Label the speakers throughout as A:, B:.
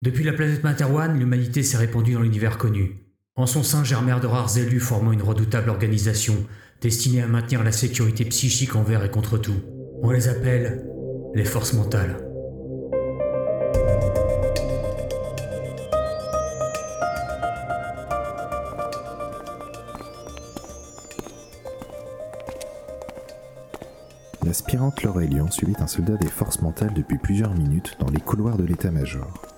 A: Depuis la planète Materwan, l'humanité s'est répandue dans l'univers connu. En son sein germèrent de rares élus formant une redoutable organisation destinée à maintenir la sécurité psychique envers et contre tout. On les appelle les forces mentales.
B: L'aspirante Laurelian suivait un soldat des forces mentales depuis plusieurs minutes dans les couloirs de l'état-major.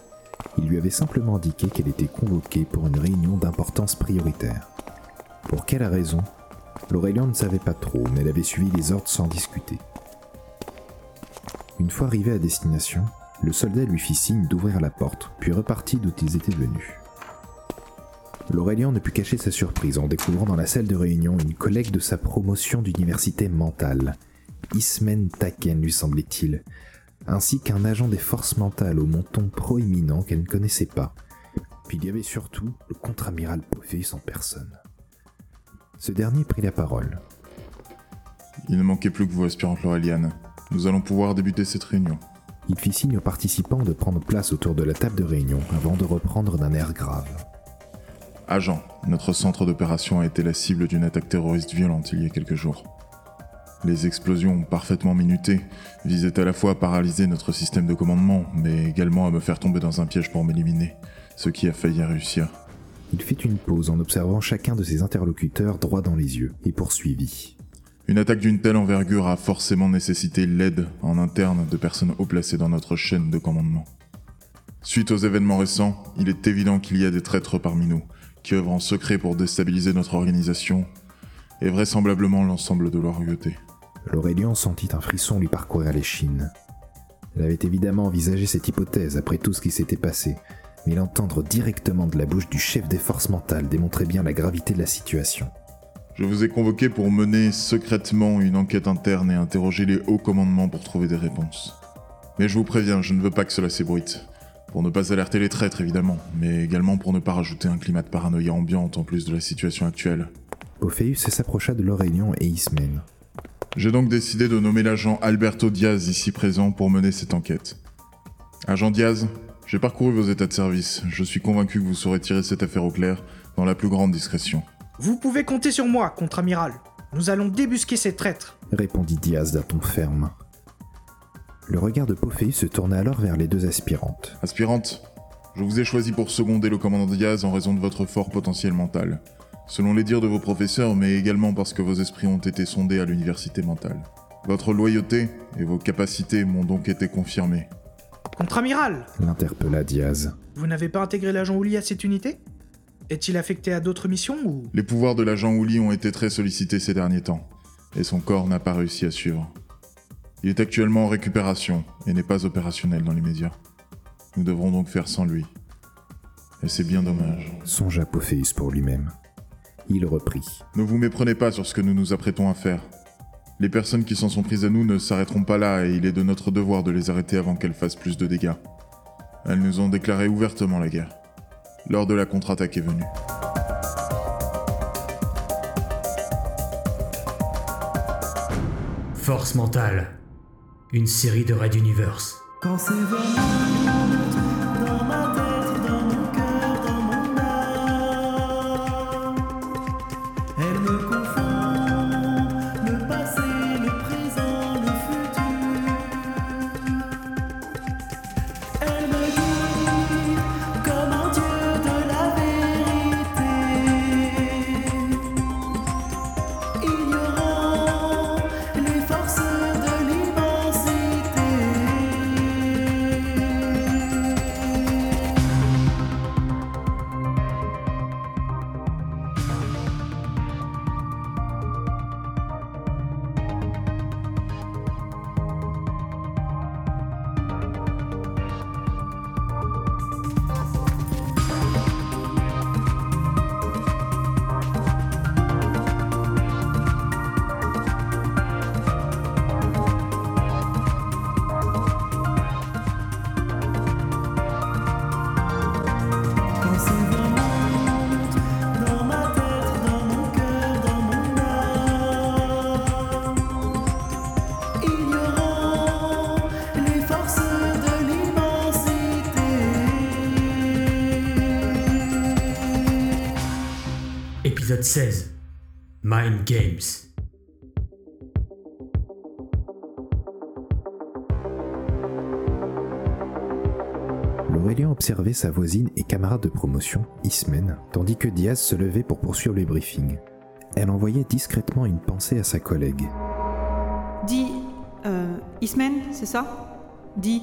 B: Il lui avait simplement indiqué qu'elle était convoquée pour une réunion d'importance prioritaire. Pour quelle raison? Laurelian ne savait pas trop, mais elle avait suivi les ordres sans discuter. Une fois arrivé à destination, le soldat lui fit signe d'ouvrir la porte, puis repartit d'où ils étaient venus. Laurelian ne put cacher sa surprise en découvrant dans la salle de réunion une collègue de sa promotion d'université mentale, Ismen Taken lui semblait-il, ainsi qu'un agent des forces mentales au menton proéminent qu'elle ne connaissait pas. Puis il y avait surtout le contre-amiral Pophéus en personne. Ce dernier prit la parole.
C: Il ne manquait plus que vous, aspirante Laureliane. Nous allons pouvoir débuter cette réunion.
B: Il fit signe aux participants de prendre place autour de la table de réunion avant de reprendre d'un air grave.
C: Agent, notre centre d'opération a été la cible d'une attaque terroriste violente il y a quelques jours. Les explosions parfaitement minutées visaient à la fois à paralyser notre système de commandement, mais également à me faire tomber dans un piège pour m'éliminer, ce qui a failli réussir.
B: Il fit une pause en observant chacun de ses interlocuteurs droit dans les yeux et poursuivit.
C: Une attaque d'une telle envergure a forcément nécessité l'aide en interne de personnes haut placées dans notre chaîne de commandement. Suite aux événements récents, il est évident qu'il y a des traîtres parmi nous, qui œuvrent en secret pour déstabiliser notre organisation et vraisemblablement l'ensemble de leur royauté.
B: L'Aurélien sentit un frisson lui parcourir l'échine. Elle avait évidemment envisagé cette hypothèse après tout ce qui s'était passé, mais l'entendre directement de la bouche du chef des forces mentales démontrait bien la gravité de la situation.
C: Je vous ai convoqué pour mener secrètement une enquête interne et interroger les hauts commandements pour trouver des réponses. Mais je vous préviens, je ne veux pas que cela s'ébruite. Pour ne pas alerter les traîtres, évidemment, mais également pour ne pas rajouter un climat de paranoïa ambiante en plus de la situation actuelle.
B: Ophéus s'approcha de l'Aurélien et Ismène.
C: J'ai donc décidé de nommer l'agent Alberto Diaz ici présent pour mener cette enquête. Agent Diaz, j'ai parcouru vos états de service. Je suis convaincu que vous saurez tirer cette affaire au clair dans la plus grande discrétion.
D: Vous pouvez compter sur moi, contre-amiral. Nous allons débusquer ces traîtres.
B: Répondit Diaz d'un ton ferme. Le regard de Pophéus se tourna alors vers les deux aspirantes.
C: Aspirante, je vous ai choisi pour seconder le commandant Diaz en raison de votre fort potentiel mental selon les dires de vos professeurs, mais également parce que vos esprits ont été sondés à l'université mentale. Votre loyauté et vos capacités m'ont donc été confirmées.
D: Contre-amiral
B: L'interpella Diaz.
D: Vous n'avez pas intégré l'agent Ouli à cette unité? Est-il affecté à d'autres missions ou?
C: Les pouvoirs de l'agent Ouli ont été très sollicités ces derniers temps, et son corps n'a pas réussi à suivre. Il est actuellement en récupération et n'est pas opérationnel dans les médias. Nous devrons donc faire sans lui. Et c'est bien dommage.
B: Songea Pophéus pour lui-même. Il reprit.
C: Ne vous méprenez pas sur ce que nous nous apprêtons à faire. Les personnes qui s'en sont prises à nous ne s'arrêteront pas là et il est de notre devoir de les arrêter avant qu'elles fassent plus de dégâts. Elles nous ont déclaré ouvertement la guerre. L'heure de la contre-attaque est venue.
A: Force mentale. Une série de Red Universe.
E: Quand c'est venu
A: épisode 16. Mind Games.
B: L'Aurélien observait sa voisine et camarade de promotion, Ismen, tandis que Diaz se levait pour poursuivre le briefing. Elle envoyait discrètement une pensée à sa collègue.
F: Dis, euh, Ismen, c'est ça? Dis,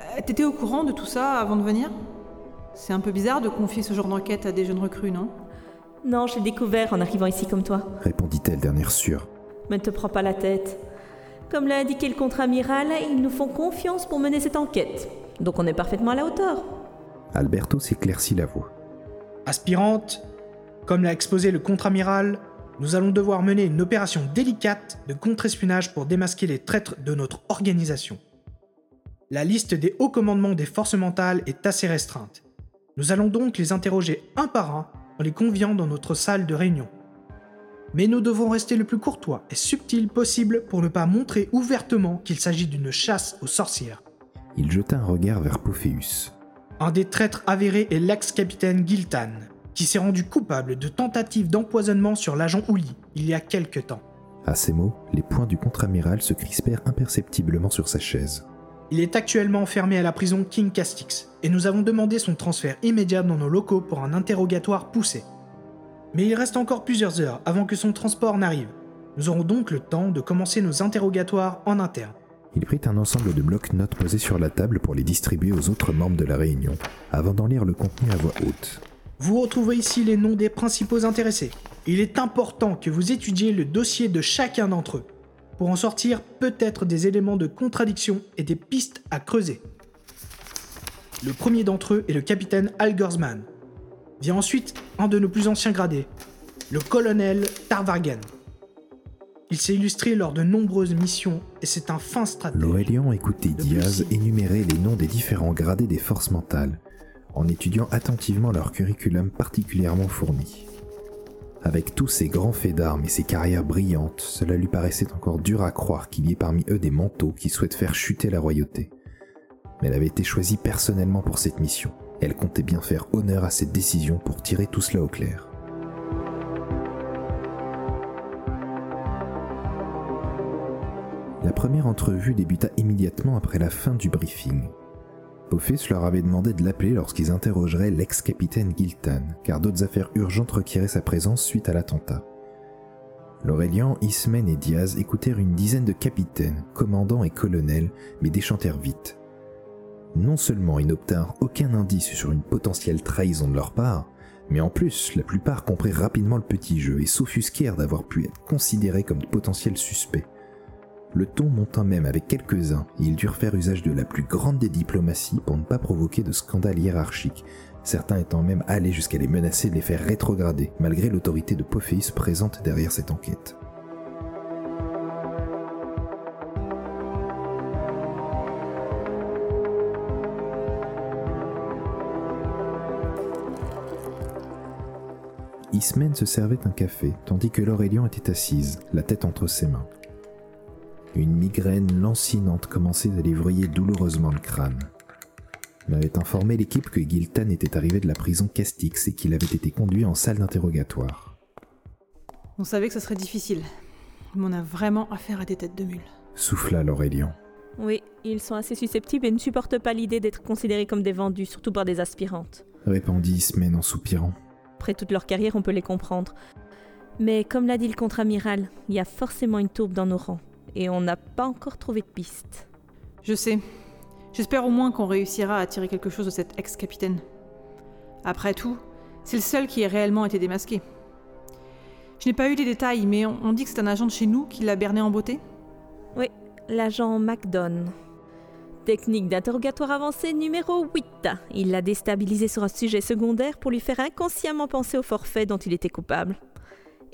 F: euh, t'étais au courant de tout ça avant de venir? C'est un peu bizarre de confier ce genre d'enquête à des jeunes recrues, non?
G: Non, j'ai découvert en arrivant ici comme toi.
B: Répondit-elle d'un air sûr.
G: Mais ne te prends pas la tête. Comme l'a indiqué le contre-amiral, ils nous font confiance pour mener cette enquête. Donc on est parfaitement à la hauteur.
B: Alberto s'éclaircit la voix.
D: Aspirante, comme l'a exposé le contre-amiral, nous allons devoir mener une opération délicate de contre-espionnage pour démasquer les traîtres de notre organisation. La liste des hauts commandements des forces mentales est assez restreinte. Nous allons donc les interroger un par un en les conviant dans notre salle de réunion. Mais nous devons rester le plus courtois et subtil possible pour ne pas montrer ouvertement qu'il s'agit d'une chasse aux sorcières.
B: Il jeta un regard vers Pophéus.
D: Un des traîtres avérés est l'ex-capitaine Giltan, qui s'est rendu coupable de tentative d'empoisonnement sur l'agent Ouli il y a quelque temps.
B: À ces mots, les poings du contre-amiral se crispèrent imperceptiblement sur sa chaise.
D: Il est actuellement enfermé à la prison King Castix, et nous avons demandé son transfert immédiat dans nos locaux pour un interrogatoire poussé. Mais il reste encore plusieurs heures avant que son transport n'arrive. Nous aurons donc le temps de commencer nos interrogatoires en interne.
B: Il prit un ensemble de blocs-notes posés sur la table pour les distribuer aux autres membres de la réunion, avant d'en lire le contenu à voix haute.
D: Vous retrouvez ici les noms des principaux intéressés. Il est important que vous étudiez le dossier de chacun d'entre eux, pour en sortir peut-être des éléments de contradiction et des pistes à creuser. Le premier d'entre eux est le capitaine Algersman. Vient ensuite un de nos plus anciens gradés, le colonel Tarvargen. Il s'est illustré lors de nombreuses missions et c'est un fin stratège.
B: L'Aurélien écoutait Diaz énumérer les noms des différents gradés des forces mentales, en étudiant attentivement leur curriculum particulièrement fourni. Avec tous ces grands faits d'armes et ces carrières brillantes, cela lui paraissait encore dur à croire qu'il y ait parmi eux des manteaux qui souhaitent faire chuter la royauté. Mais elle avait été choisie personnellement pour cette mission. Elle comptait bien faire honneur à cette décision pour tirer tout cela au clair. La première entrevue débuta immédiatement après la fin du briefing. Pophéus leur avait demandé de l'appeler lorsqu'ils interrogeraient l'ex-capitaine Giltan, car d'autres affaires urgentes requéraient sa présence suite à l'attentat. L'Aurélien, Ismen et Diaz écoutèrent une dizaine de capitaines, commandants et colonels, mais déchantèrent vite. Non seulement ils n'obtinrent aucun indice sur une potentielle trahison de leur part, mais en plus, la plupart comprirent rapidement le petit jeu et s'offusquèrent d'avoir pu être considérés comme de potentiels suspects. Le ton monta même avec quelques-uns et ils durent faire usage de la plus grande des diplomaties pour ne pas provoquer de scandale hiérarchique, certains étant même allés jusqu'à les menacer de les faire rétrograder, malgré l'autorité de Pophéus présente derrière cette enquête. Ismen se servait un café, tandis que l'Aurélien était assise, la tête entre ses mains. Une migraine lancinante commençait à lui vriller douloureusement le crâne. On avait informé l'équipe que Giltan était arrivé de la prison Castix et qu'il avait été conduit en salle d'interrogatoire.
F: On savait que ce serait difficile. Mais on a vraiment affaire à des têtes de mule.
B: Souffla l'Aurélien.
G: Oui, ils sont assez susceptibles et ne supportent pas l'idée d'être considérés comme des vendus, surtout par des aspirantes.
B: Répondit Ismen en soupirant.
G: Après toute leur carrière, on peut les comprendre. Mais comme l'a dit le contre-amiral, il y a forcément une tourbe dans nos rangs. Et on n'a pas encore trouvé de piste.
F: Je sais. J'espère au moins qu'on réussira à tirer quelque chose de cet ex-capitaine. Après tout, c'est le seul qui ait réellement été démasqué. Je n'ai pas eu les détails, mais on, dit que c'est un agent de chez nous qui l'a berné en beauté
G: Oui, l'agent McDonne. Technique d'interrogatoire avancée numéro 8. Il l'a déstabilisé sur un sujet secondaire pour lui faire inconsciemment penser au forfait dont il était coupable.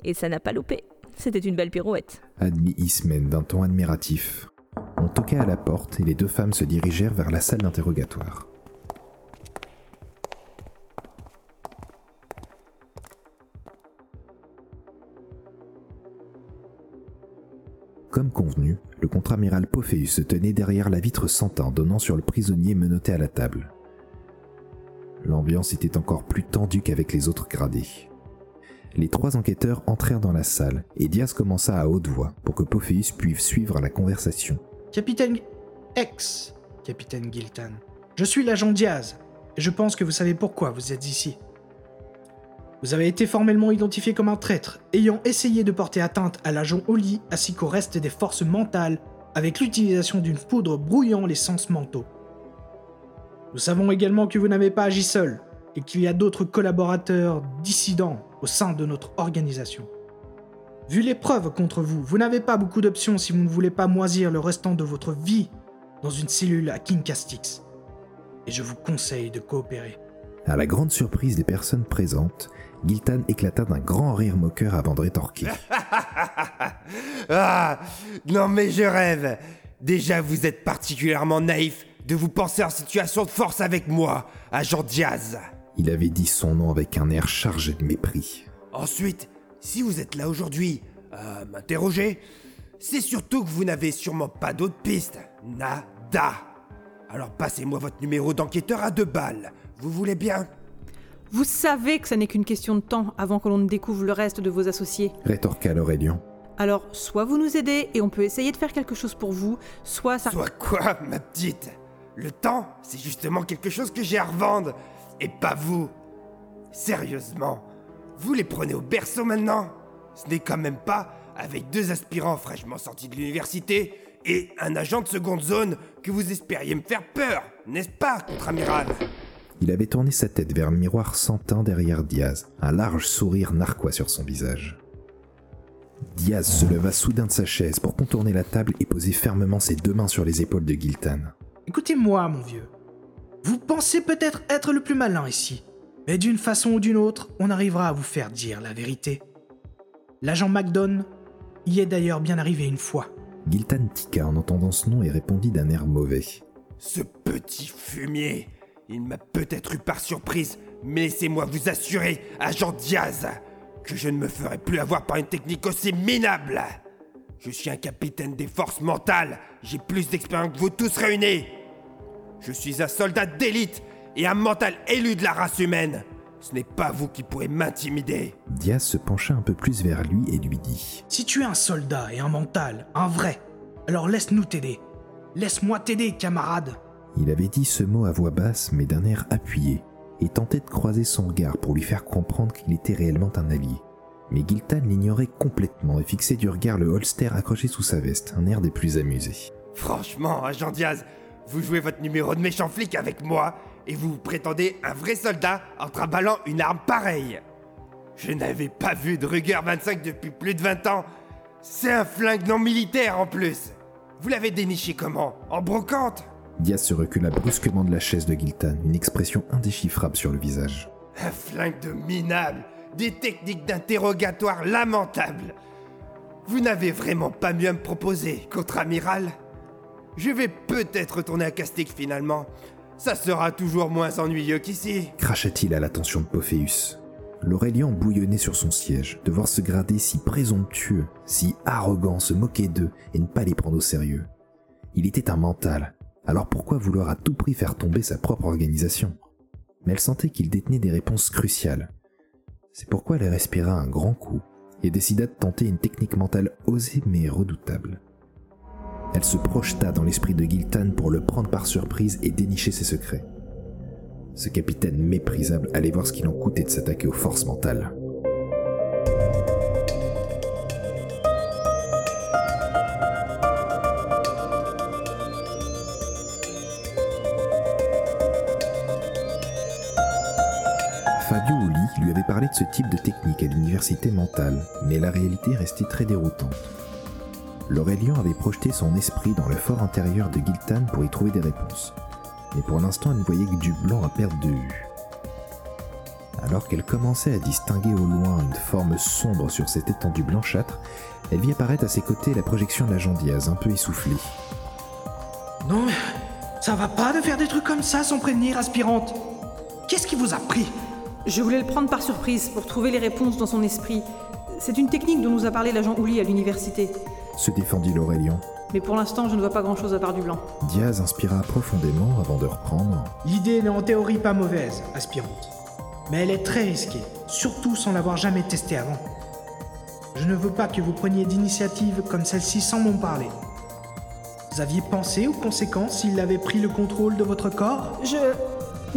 G: Et ça n'a pas loupé. C'était une belle pirouette.
B: Admit Ismen d'un ton admiratif. On toqua à la porte et les deux femmes se dirigèrent vers la salle d'interrogatoire. Comme convenu, le contre-amiral Pophéus se tenait derrière la vitre sans teint donnant sur le prisonnier menotté à la table. L'ambiance était encore plus tendue qu'avec les autres gradés. Les trois enquêteurs entrèrent dans la salle et Diaz commença à haute voix pour que Pophéus puisse suivre la conversation.
D: Capitaine ex Capitaine Giltan. Je suis l'agent Diaz, et je pense que vous savez pourquoi vous êtes ici. Vous avez été formellement identifié comme un traître, ayant essayé de porter atteinte à l'agent Oli ainsi qu'au reste des forces mentales avec l'utilisation d'une poudre brouillant les sens mentaux. Nous savons également que vous n'avez pas agi seul et qu'il y a d'autres collaborateurs dissidents au sein de notre organisation. Vu les preuves contre vous, vous n'avez pas beaucoup d'options si vous ne voulez pas moisir le restant de votre vie dans une cellule à King Castix. Et je vous conseille de coopérer.
B: À la grande surprise des personnes présentes, Giltan éclata d'un grand rire moqueur avant de rétorquer.
H: ah Non mais je rêve Déjà vous êtes particulièrement naïf de vous penser en situation de force avec moi, agent Diaz.
B: Il avait dit son nom avec un air chargé de mépris.
H: Ensuite, si vous êtes là aujourd'hui à m'interroger, c'est surtout que vous n'avez sûrement pas d'autres pistes. Nada. Alors passez-moi votre numéro d'enquêteur à deux balles. Vous voulez bien?
F: Vous savez que ça n'est qu'une question de temps avant que l'on ne découvre le reste de vos associés.
B: Rétorqua l'Aurélien.
F: Alors, soit vous nous aidez et on peut essayer de faire quelque chose pour vous, soit ça...
H: Soit quoi, ma petite? Le temps, c'est justement quelque chose que j'ai à revendre. Et pas vous. Sérieusement, vous les prenez au berceau maintenant Ce n'est quand même pas avec deux aspirants fraîchement sortis de l'université et un agent de seconde zone que vous espériez me faire peur, n'est-ce pas, contre-amiral?
B: Il avait tourné sa tête vers le miroir sans teint derrière Diaz, un large sourire narquois sur son visage. Diaz se leva soudain de sa chaise pour contourner la table et poser fermement ses deux mains sur les épaules de Giltan.
D: Écoutez-moi, mon vieux. Vous pensez peut-être être le plus malin ici, mais d'une façon ou d'une autre, on arrivera à vous faire dire la vérité. L'agent McDonald y est d'ailleurs bien arrivé une fois.
B: Giltan tiqua en entendant ce nom et répondit d'un air mauvais.
H: Ce petit fumier Il m'a peut-être eu par surprise, mais laissez-moi vous assurer, agent Diaz, que je ne me ferai plus avoir par une technique aussi minable Je suis un capitaine des forces mentales, j'ai plus d'expérience que vous tous réunis Je suis un soldat d'élite et un mental élu de la race humaine Ce n'est pas vous qui pourrez m'intimider
B: Diaz se pencha un peu plus vers lui et lui dit
D: Si tu es un soldat et un mental, un vrai, alors laisse-nous t'aider. Laisse-moi t'aider, camarade.
B: Il avait dit ce mot à voix basse mais d'un air appuyé, et tentait de croiser son regard pour lui faire comprendre qu'il était réellement un allié. Mais Giltan l'ignorait complètement et fixait du regard le holster accroché sous sa veste, un air des plus amusés.
H: Franchement, agent Diaz, vous jouez votre numéro de méchant flic avec moi et vous vous prétendez un vrai soldat en trimballant une arme pareille. Je n'avais pas vu de Ruger 25 depuis plus de 20 ans. C'est un flingue non militaire en plus. Vous l'avez déniché comment? En brocante?
B: Diaz se recula brusquement de la chaise de Giltan, une expression indéchiffrable sur le visage.
H: Un flingue de minable, des techniques d'interrogatoire lamentables. Vous n'avez vraiment pas mieux à me proposer, contre-amiral Je vais peut-être retourner à Castix finalement. Ça sera toujours moins ennuyeux qu'ici.
B: Cracha-t-il à l'attention de Pophéus. L'Aurélien bouillonnait sur son siège, de voir se grader si présomptueux, si arrogant, se moquer d'eux et ne pas les prendre au sérieux. Il était un mental, alors pourquoi vouloir à tout prix faire tomber sa propre organisation? Mais elle sentait qu'il détenait des réponses cruciales. C'est pourquoi elle respira un grand coup et décida de tenter une technique mentale osée mais redoutable. Elle se projeta dans l'esprit de Giltan pour le prendre par surprise et dénicher ses secrets. Ce capitaine méprisable allait voir ce qu'il en coûtait de s'attaquer aux forces mentales. Fabio Uli lui avait parlé de ce type de technique à l'université mentale, mais la réalité restait très déroutante. L'Aurélien avait projeté son esprit dans le fort intérieur de Giltan pour y trouver des réponses, mais pour l'instant elle ne voyait que du blanc à perdre de vue. Alors qu'elle commençait à distinguer au loin une forme sombre sur cette étendue blanchâtre, elle vit apparaître à ses côtés la projection de l'agent Diaz, un peu essoufflée.
D: Non, mais ça va pas de faire des trucs comme ça sans prévenir, aspirante. Qu'est-ce qui vous a pris?
F: Je voulais le prendre par surprise pour trouver les réponses dans son esprit. C'est une technique dont nous a parlé l'agent Ouli à l'université.
B: Se défendit l'Aurélien.
F: Mais pour l'instant, je ne vois pas grand-chose à part du blanc.
B: Diaz inspira profondément avant de reprendre.
D: L'idée n'est en théorie pas mauvaise, aspirante. Mais elle est très risquée, surtout sans l'avoir jamais testée avant. Je ne veux pas que vous preniez d'initiative comme celle-ci sans m'en parler. Vous aviez pensé aux conséquences s'il avait pris le contrôle de votre corps?
F: Je.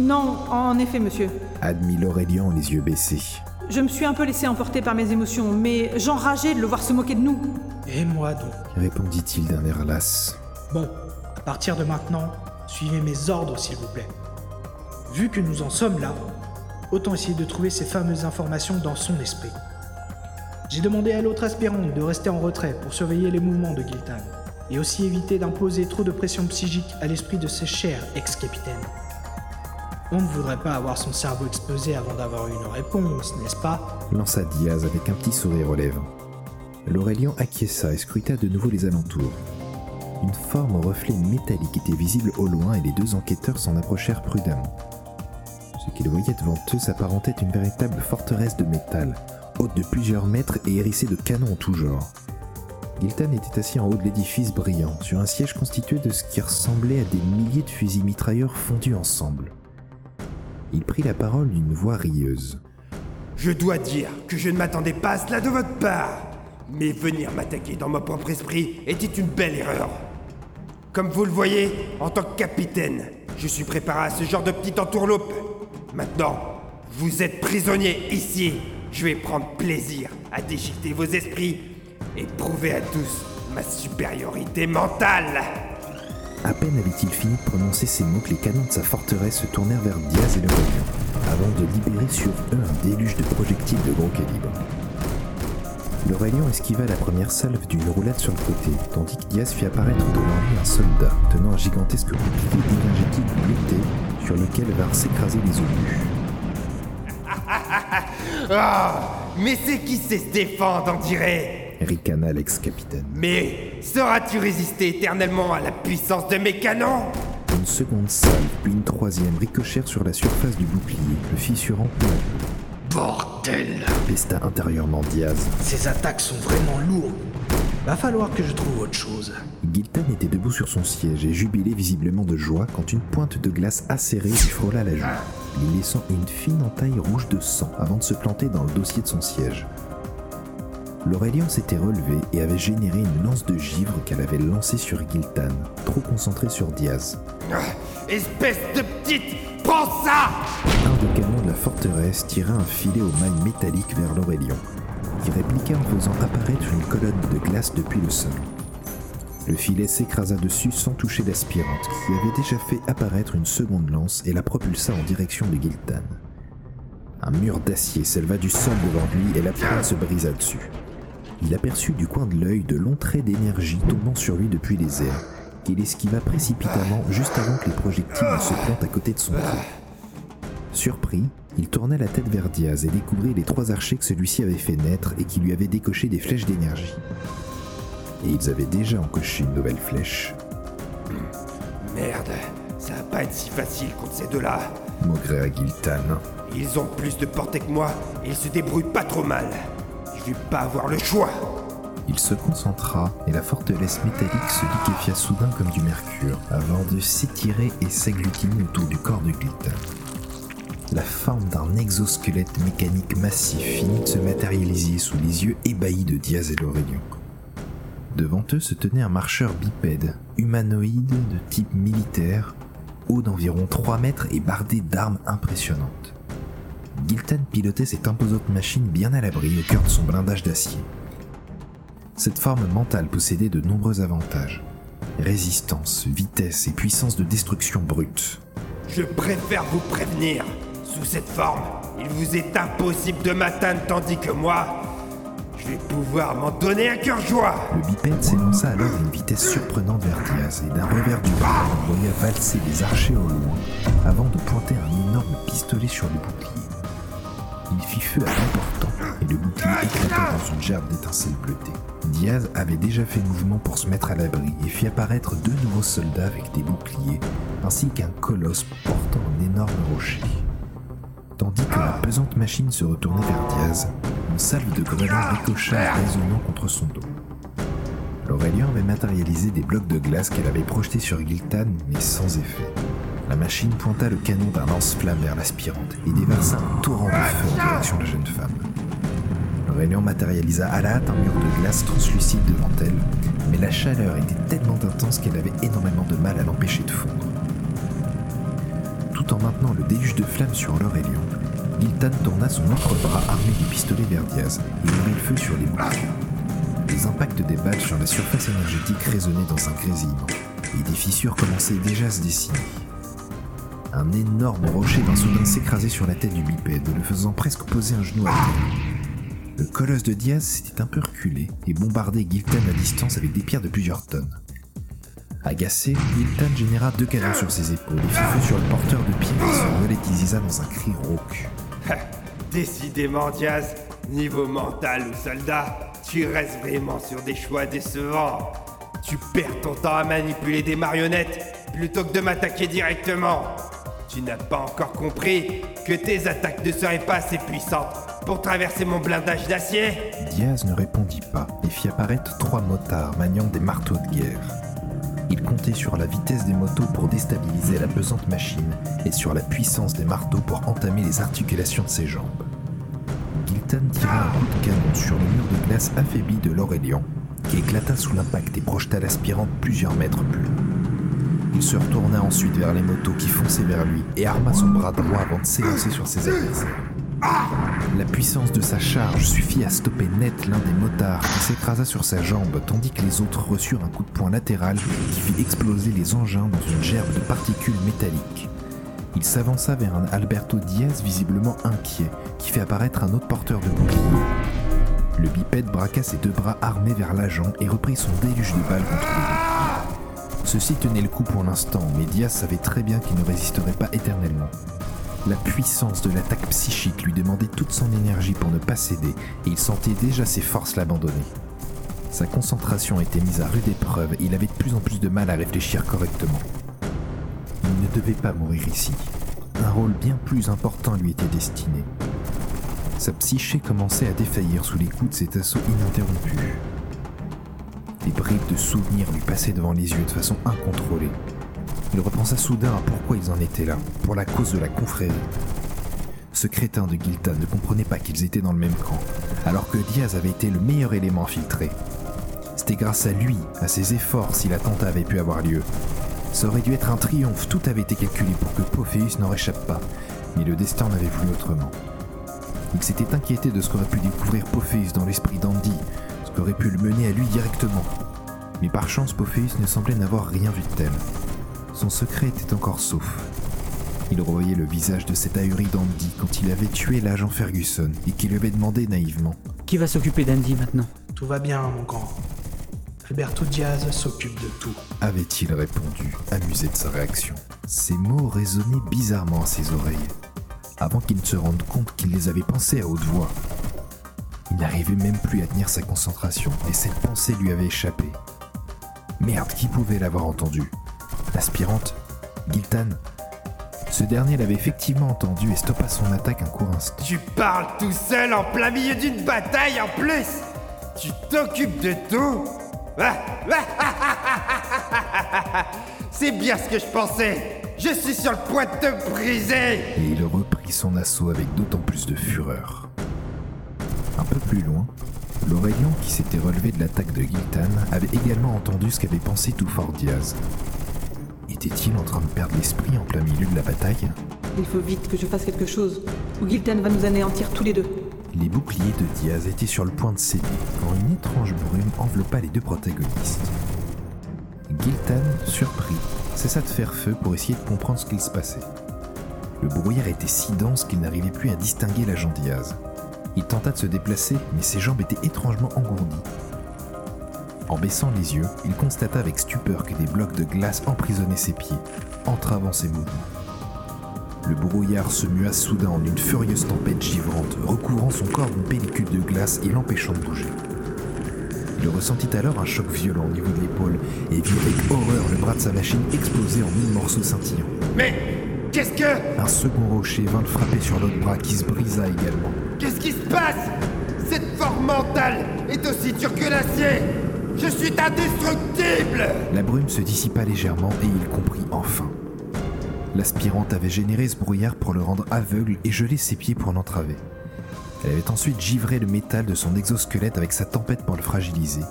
F: Non, en effet, monsieur.
B: Admit l'Aurélien les yeux baissés.
F: Je me suis un peu laissé emporter par mes émotions, mais j'enrageais de le voir se moquer de nous.
D: Et moi donc?
B: Répondit-il d'un air las.
D: Bon, à partir de maintenant, suivez mes ordres s'il vous plaît. Vu que nous en sommes là, autant essayer de trouver ces fameuses informations dans son esprit. J'ai demandé à l'autre aspirante de rester en retrait pour surveiller les mouvements de Giltan, et aussi éviter d'imposer trop de pression psychique à l'esprit de ce cher ex-capitaine. On ne voudrait pas avoir son cerveau explosé avant d'avoir une réponse, n'est-ce pas?
B: Lança Diaz avec un petit sourire aux lèvres. L'Aurélien acquiesça et scruta de nouveau les alentours. Une forme au reflet métallique était visible au loin et les deux enquêteurs s'en approchèrent prudemment. Ce qu'ils voyaient devant eux s'apparentait à une véritable forteresse de métal, haute de plusieurs mètres et hérissée de canons en tout genre. Giltan était assis en haut de l'édifice brillant, sur un siège constitué de ce qui ressemblait à des milliers de fusils mitrailleurs fondus ensemble. Il prit la parole d'une voix rieuse.
H: Je dois dire que je ne m'attendais pas à cela de votre part. Mais venir m'attaquer dans mon propre esprit était une belle erreur. Comme vous le voyez, en tant que capitaine, je suis préparé à ce genre de petite entourloupe. Maintenant, vous êtes prisonnier ici. Je vais prendre plaisir à déchiqueter vos esprits et prouver à tous ma supériorité mentale.
B: À peine avait-il fini de prononcer ces mots que les canons de sa forteresse se tournèrent vers Diaz et l'Aurélien, avant de libérer sur eux un déluge de projectiles de gros calibre. L'Aurélien esquiva la première salve d'une roulade sur le côté, tandis que Diaz fit apparaître devant lui un soldat tenant un gigantesque bouclier énergétique bleuté sur lequel vinrent s'écraser les obus.
H: Ah, mais c'est qui sait se défendre, on dirait
B: Ricana l'ex-capitaine.
H: Mais sauras-tu résister éternellement à la puissance de mes canons?
B: Une seconde salve, puis une troisième ricochèrent sur la surface du bouclier, le fissurant peu à peu.
D: Bordel
B: Pesta intérieurement Diaz.
D: Ces attaques sont vraiment lourdes. Va falloir que je trouve autre chose.
B: Giltan était debout sur son siège et jubilait visiblement de joie quand une pointe de glace acérée lui frôla la joue, lui laissant une fine entaille rouge de sang avant de se planter dans le dossier de son siège. L'Aurélien s'était relevé et avait généré une lance de givre qu'elle avait lancée sur Giltan, trop concentrée sur Diaz.
H: Ah, Espèce de petite Prends ça
B: Un des canons de la forteresse tira un filet aux mailles métalliques vers l'Aurélien, qui répliqua en faisant apparaître une colonne de glace depuis le sol. Le filet s'écrasa dessus sans toucher l'aspirante, qui avait déjà fait apparaître une seconde lance et la propulsa en direction de Giltan. Un mur d'acier s'éleva du sol devant lui et l'aspirante se brisa dessus. Il aperçut du coin de l'œil de longs traits d'énergie tombant sur lui depuis les airs, qu'il esquiva précipitamment juste avant que les projectiles ne se plantent à côté de son trou. Surpris, il tourna la tête vers Diaz et découvrit les trois archers que celui-ci avait fait naître et qui lui avaient décoché des flèches d'énergie. Et ils avaient déjà encoché une nouvelle flèche.
H: Merde, ça va pas être si facile contre ces deux-là.
B: Maugréa Giltan.
H: Ils ont plus de portée que moi et ils se débrouillent pas trop mal. Pas avoir le choix.
B: Il se concentra et la forteresse métallique se liquéfia soudain comme du mercure avant de s'étirer et s'agglutiner autour du corps de Giltan. La forme d'un exosquelette mécanique massif finit se matérialiser sous les yeux ébahis de Diaz et l'Aurélien. Devant eux se tenait un marcheur bipède, humanoïde de type militaire, haut d'environ 3 mètres et bardé d'armes impressionnantes. Giltan pilotait cette imposante machine bien à l'abri au cœur de son blindage d'acier. Cette forme mentale possédait de nombreux avantages. Résistance, vitesse et puissance de destruction brute.
H: Je préfère vous prévenir. Sous cette forme, il vous est impossible de m'atteindre tandis que moi, je vais pouvoir m'en donner un cœur joie.
B: Le bipède s'élança alors à une vitesse surprenante vers Diaz et d'un revers du bras on voyait valser les archers au loin avant de pointer un énorme pistolet sur le bouclier. Fit feu à l'important et le bouclier éclata dans une gerbe d'étincelles bleutées. Diaz avait déjà fait mouvement pour se mettre à l'abri et fit apparaître deux nouveaux soldats avec des boucliers ainsi qu'un colosse portant un énorme rocher. Tandis que la pesante machine se retournait vers Diaz, une salve de grenades ricocha résonnant contre son dos. L'Aurélien avait matérialisé des blocs de glace qu'elle avait projetés sur Giltan, mais sans effet. La machine pointa le canon d'un lance-flamme vers l'aspirante et déversa un torrent de feu en direction de la jeune femme. L'Aurélien matérialisa à la hâte un mur de glace translucide devant elle, mais la chaleur était tellement intense qu'elle avait énormément de mal à l'empêcher de fondre. Tout en maintenant le déluge de flammes sur l'Aurélien, Giltan tourna son autre bras armé du pistolet vers Diaz et ouvrit le feu sur les bouches. Les impacts des balles sur la surface énergétique résonnaient dans un grésillement, et des fissures commençaient déjà à se dessiner. Un énorme rocher d'un soudain s'écrasait sur la tête du bipède, le faisant presque poser un genou à terre. Le colosse de Diaz s'était un peu reculé et bombardait Giltan à distance avec des pierres de plusieurs tonnes. Agacé, Giltan généra deux canons sur ses épaules et fit feu sur le porteur de pierre qui se relativisa dans un cri rauque.
H: Décidément, Diaz, niveau mental ou soldat, tu restes vraiment sur des choix décevants. Tu perds ton temps à manipuler des marionnettes plutôt que de m'attaquer directement. Tu n'as pas encore compris que tes attaques ne seraient pas assez puissantes pour traverser mon blindage d'acier
B: Diaz ne répondit pas et fit apparaître trois motards maniant des marteaux de guerre. Il comptait sur la vitesse des motos pour déstabiliser la pesante machine et sur la puissance des marteaux pour entamer les articulations de ses jambes. Giltan tira un coup de canon sur le mur de glace affaibli de l'Aurélien, qui éclata sous l'impact et projeta l'aspirante plusieurs mètres plus haut. Il se retourna ensuite vers les motos qui fonçaient vers lui et arma son bras droit avant de s'élancer sur ses adversaires. La puissance de sa charge suffit à stopper net l'un des motards qui s'écrasa sur sa jambe tandis que les autres reçurent un coup de poing latéral qui fit exploser les engins dans une gerbe de particules métalliques. Il s'avança vers un Alberto Diaz visiblement inquiet qui fit apparaître un autre porteur de bouclier. Le bipède braqua ses deux bras armés vers l'agent et reprit son déluge de balles contre lui. Ceci tenait le coup pour l'instant, mais Diaz savait très bien qu'il ne résisterait pas éternellement. La puissance de l'attaque psychique lui demandait toute son énergie pour ne pas céder, et il sentait déjà ses forces l'abandonner. Sa concentration était mise à rude épreuve et il avait de plus en plus de mal à réfléchir correctement. Il ne devait pas mourir ici. Un rôle bien plus important lui était destiné. Sa psyché commençait à défaillir sous les coups de cet assaut ininterrompu. Des bribes de souvenirs lui passaient devant les yeux de façon incontrôlée. Il repensa soudain à pourquoi ils en étaient là, pour la cause de la confrérie. Ce crétin de Giltan ne comprenait pas qu'ils étaient dans le même camp, alors que Diaz avait été le meilleur élément infiltré. C'était grâce à lui, à ses efforts, si l'attentat avait pu avoir lieu. Ça aurait dû être un triomphe, tout avait été calculé pour que Pophéus n'en réchappe pas, mais le destin en avait voulu autrement. Il s'était inquiété de ce qu'aurait pu découvrir Pophéus dans l'esprit d'Andy, aurait pu le mener à lui directement. Mais par chance, Pophéus ne semblait n'avoir rien vu de tel. Son secret était encore sauf. Il revoyait le visage de cet ahuri d'Andy quand il avait tué l'agent Ferguson et qu'il lui avait demandé naïvement
I: Qui va s'occuper d'Andy maintenant?
D: Tout va bien, mon grand. Alberto Diaz s'occupe de tout.
B: avait-il répondu, amusé de sa réaction. Ces mots résonnaient bizarrement à ses oreilles, avant qu'il ne se rende compte qu'il les avait pensés à haute voix. Il n'arrivait même plus à tenir sa concentration, et cette pensée lui avait échappé. Merde, qui pouvait l'avoir entendu? L'aspirante? Giltan? Ce dernier l'avait effectivement entendu et stoppa son attaque un court instant.
H: Tu parles tout seul en plein milieu d'une bataille en plus! Tu t'occupes de tout! C'est bien ce que je pensais! Je suis sur le point de te briser!
B: Et il reprit son assaut avec d'autant plus de fureur. Un peu plus loin, l'Aurélien, qui s'était relevé de l'attaque de Giltan, avait également entendu ce qu'avait pensé tout fort Diaz. Était-il en train de perdre l'esprit en plein milieu de la bataille?
F: Il faut vite que je fasse quelque chose, ou Giltan va nous anéantir tous les deux.
B: Les boucliers de Diaz étaient sur le point de céder quand une étrange brume enveloppa les deux protagonistes. Giltan, surpris, cessa de faire feu pour essayer de comprendre ce qu'il se passait. Le brouillard était si dense qu'il n'arrivait plus à distinguer l'agent Diaz. Il tenta de se déplacer, mais ses jambes étaient étrangement engourdies. En baissant les yeux, il constata avec stupeur que des blocs de glace emprisonnaient ses pieds, entravant ses mouvements. Le brouillard se mua soudain en une furieuse tempête givrante, recouvrant son corps d'une pellicule de glace et l'empêchant de bouger. Il ressentit alors un choc violent au niveau de l'épaule et vit avec horreur le bras de sa machine exploser en mille morceaux scintillants.
H: Mais qu'est-ce que...
B: Un second rocher vint le frapper sur l'autre bras qui se brisa également.
H: Qu'est-ce qui se passe? Cette forme mentale est aussi dure que l'acier Je suis indestructible
B: La brume se dissipa légèrement et il comprit enfin. L'aspirante avait généré ce brouillard pour le rendre aveugle et gelé ses pieds pour l'entraver. Elle avait ensuite givré le métal de son exosquelette avec sa tempête pour le fragiliser,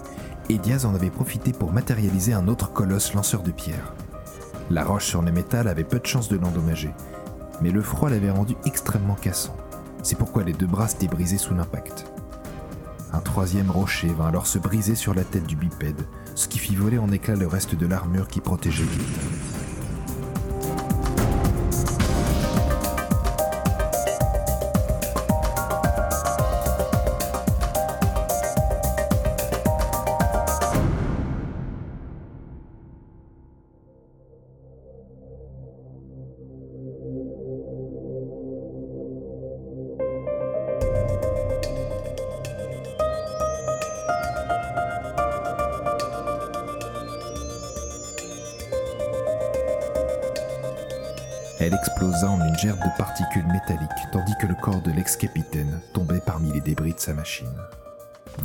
B: et Diaz en avait profité pour matérialiser un autre colosse lanceur de pierres. La roche sur le métal avait peu de chances de l'endommager, mais le froid l'avait rendu extrêmement cassant. C'est pourquoi les deux bras s'étaient brisés sous l'impact. Un troisième rocher vint alors se briser sur la tête du bipède, ce qui fit voler en éclats le reste de l'armure qui protégeait. L'ex-capitaine tombait parmi les débris de sa machine.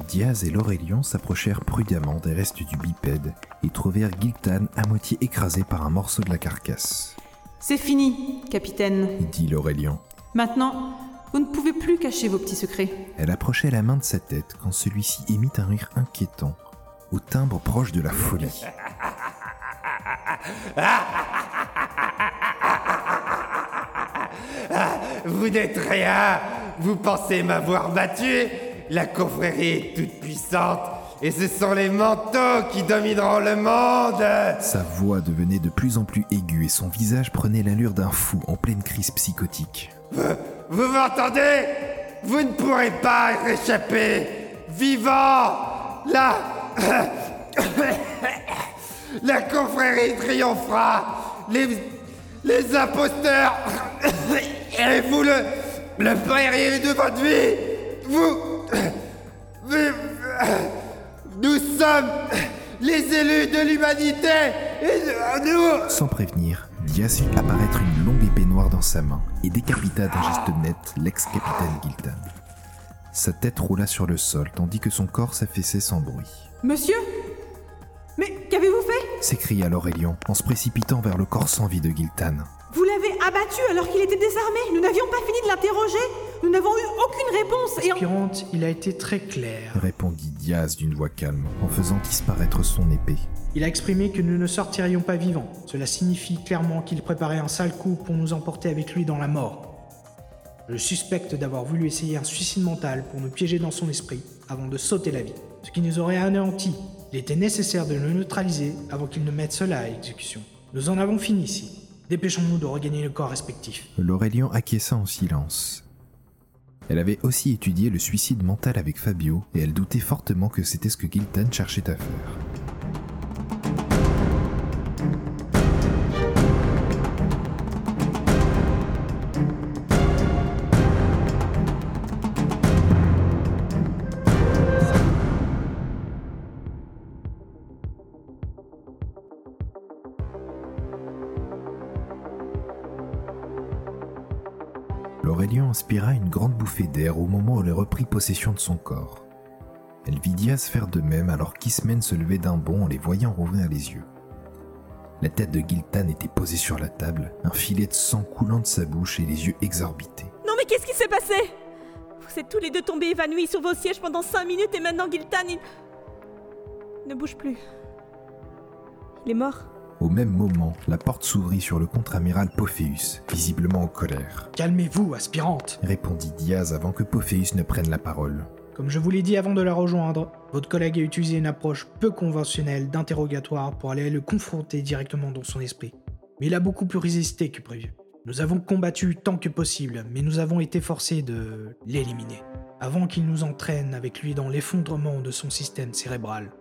B: Diaz et Laurelion s'approchèrent prudemment des restes du bipède et trouvèrent Giltan à moitié écrasé par un morceau de la carcasse.
F: C'est fini, capitaine.
B: Dit Laurelion.
F: Maintenant, vous ne pouvez plus cacher vos petits secrets.
B: Elle approchait la main de sa tête quand celui-ci émit un rire inquiétant, au timbre proche de la folie.
H: Vous n'êtes rien Vous pensez m'avoir battu? La confrérie est toute puissante et ce sont les manteaux qui domineront le monde.
B: Sa voix devenait de plus en plus aiguë et son visage prenait l'allure d'un fou en pleine crise psychotique.
H: Vous m'entendez? Vous ne pourrez pas y échapper. Vivant! Là La confrérie triomphera. Les, les imposteurs Et vous le, le paieriez de votre vie Vous... vous- Nous sommes les élus de l'humanité et nous...
B: Sans prévenir, Diaz fit apparaître une longue épée noire dans sa main et décapita d'un geste net l'ex-capitaine Giltan. Sa tête roula sur le sol tandis que son corps s'affaissait sans bruit.
F: Monsieur? Mais qu'avez-vous fait?
B: S'écria Laurelion en se précipitant vers le corps sans vie de Giltan.
F: Abattu alors qu'il était désarmé. Nous n'avions pas fini de l'interroger. Nous n'avons eu aucune réponse. Et
D: Aspirante, il a été très clair.
B: Répondit Diaz d'une voix calme en faisant disparaître son épée.
D: Il a exprimé que nous ne sortirions pas vivants. Cela signifie clairement qu'il préparait un sale coup pour nous emporter avec lui dans la mort. Je suspecte d'avoir voulu essayer un suicide mental pour nous piéger dans son esprit avant de sauter la vie, ce qui nous aurait anéantis. Il était nécessaire de le neutraliser avant qu'il ne mette cela à exécution. Nous en avons fini ici. Dépêchons-nous de regagner le corps respectif.
B: Laurelion acquiesça en silence. Elle avait aussi étudié le suicide mental avec Fabio et elle doutait fortement que c'était ce que Giltan cherchait à faire. Inspira une grande bouffée d'air au moment où elle reprit possession de son corps. Elle vit Diaz faire de même alors qu'Ismen se levait d'un bond en les voyant rouvrir les yeux. La tête de Giltan était posée sur la table, un filet de sang coulant de sa bouche et les yeux exorbités.
G: Non mais qu'est-ce qui s'est passé? Vous êtes tous les deux tombés évanouis sur vos sièges pendant 5 minutes et maintenant Giltan, il... ne bouge plus. Il est mort
B: Au même moment, la porte s'ouvrit sur le contre-amiral Pophéus, visiblement en colère.
D: Calmez-vous, aspirante.
B: Répondit Diaz avant que Pophéus ne prenne la parole.
D: Comme je vous l'ai dit avant de la rejoindre, votre collègue a utilisé une approche peu conventionnelle d'interrogatoire pour aller le confronter directement dans son esprit. Mais il a beaucoup plus résisté que prévu. Nous avons combattu tant que possible, mais nous avons été forcés de l'éliminer. Avant qu'il nous entraîne avec lui dans l'effondrement de son système cérébral.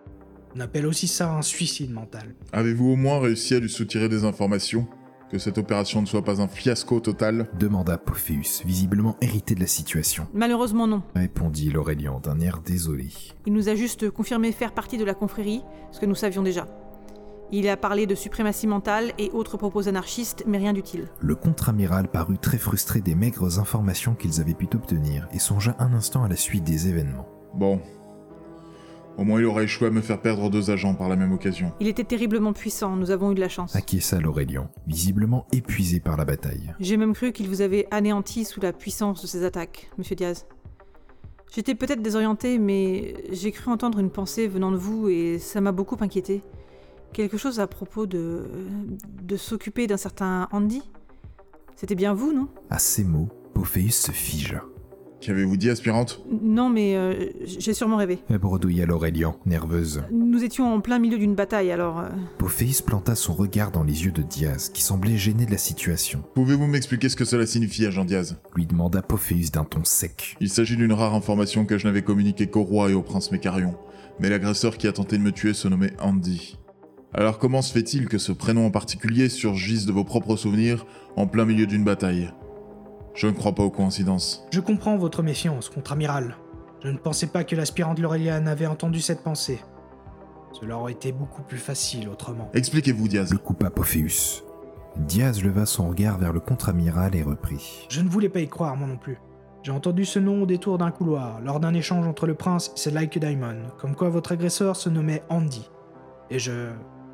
D: On appelle aussi ça un suicide mental.
C: Avez-vous au moins réussi à lui soutirer des informations Que cette opération ne soit pas un fiasco total
B: Demanda Pophéus, visiblement hérité de la situation.
F: Malheureusement non.
B: Répondit l'Aurélien d'un air désolé.
F: Il nous a juste confirmé faire partie de la confrérie, ce que nous savions déjà. Il a parlé de suprématie mentale et autres propos anarchistes, mais rien d'utile.
B: Le contre-amiral parut très frustré des maigres informations qu'ils avaient pu obtenir et songea un instant à la suite des événements.
C: Bon. Au moins il aurait échoué à me faire perdre deux agents par la même occasion.
F: Il était terriblement puissant, nous avons eu de la chance.
B: Acquiesça l'Aurélien, visiblement épuisé par la bataille.
F: J'ai même cru qu'il vous avait anéanti sous la puissance de ses attaques, monsieur Diaz. J'étais peut-être désorienté, mais j'ai cru entendre une pensée venant de vous et ça m'a beaucoup inquiété. Quelque chose à propos de. de s'occuper d'un certain Andy? C'était bien vous, non?
B: À ces mots, Pophéus se figea.
C: Qu'avez-vous dit, aspirante?
F: Non, mais euh, j'ai sûrement rêvé.
B: Elle bredouilla l'Aurélien, nerveuse.
F: Nous étions en plein milieu d'une bataille, alors. euh,
B: Pophéus planta son regard dans les yeux de Diaz, qui semblait gêné de la situation.
C: Pouvez-vous m'expliquer ce que cela signifie, agent Diaz?
B: Lui demanda Pophéus d'un ton sec.
C: Il s'agit d'une rare information que je n'avais communiquée qu'au roi et au prince Mécarion. Mais l'agresseur qui a tenté de me tuer se nommait Andy. Alors comment se fait-il que ce prénom en particulier surgisse de vos propres souvenirs en plein milieu d'une bataille? Je ne crois pas aux coïncidences.
D: Je comprends votre méfiance, contre-amiral. Je ne pensais pas que l'aspirante Laureliane avait entendu cette pensée. Cela aurait été beaucoup plus facile autrement.
C: Expliquez-vous, Diaz.
B: Le coupa Pophéus. Diaz leva son regard vers le contre-amiral et reprit.
D: Je ne voulais pas y croire, moi non plus. J'ai entendu ce nom au détour d'un couloir, lors d'un échange entre le prince et Like Diamond, comme quoi votre agresseur se nommait Andy. Et je...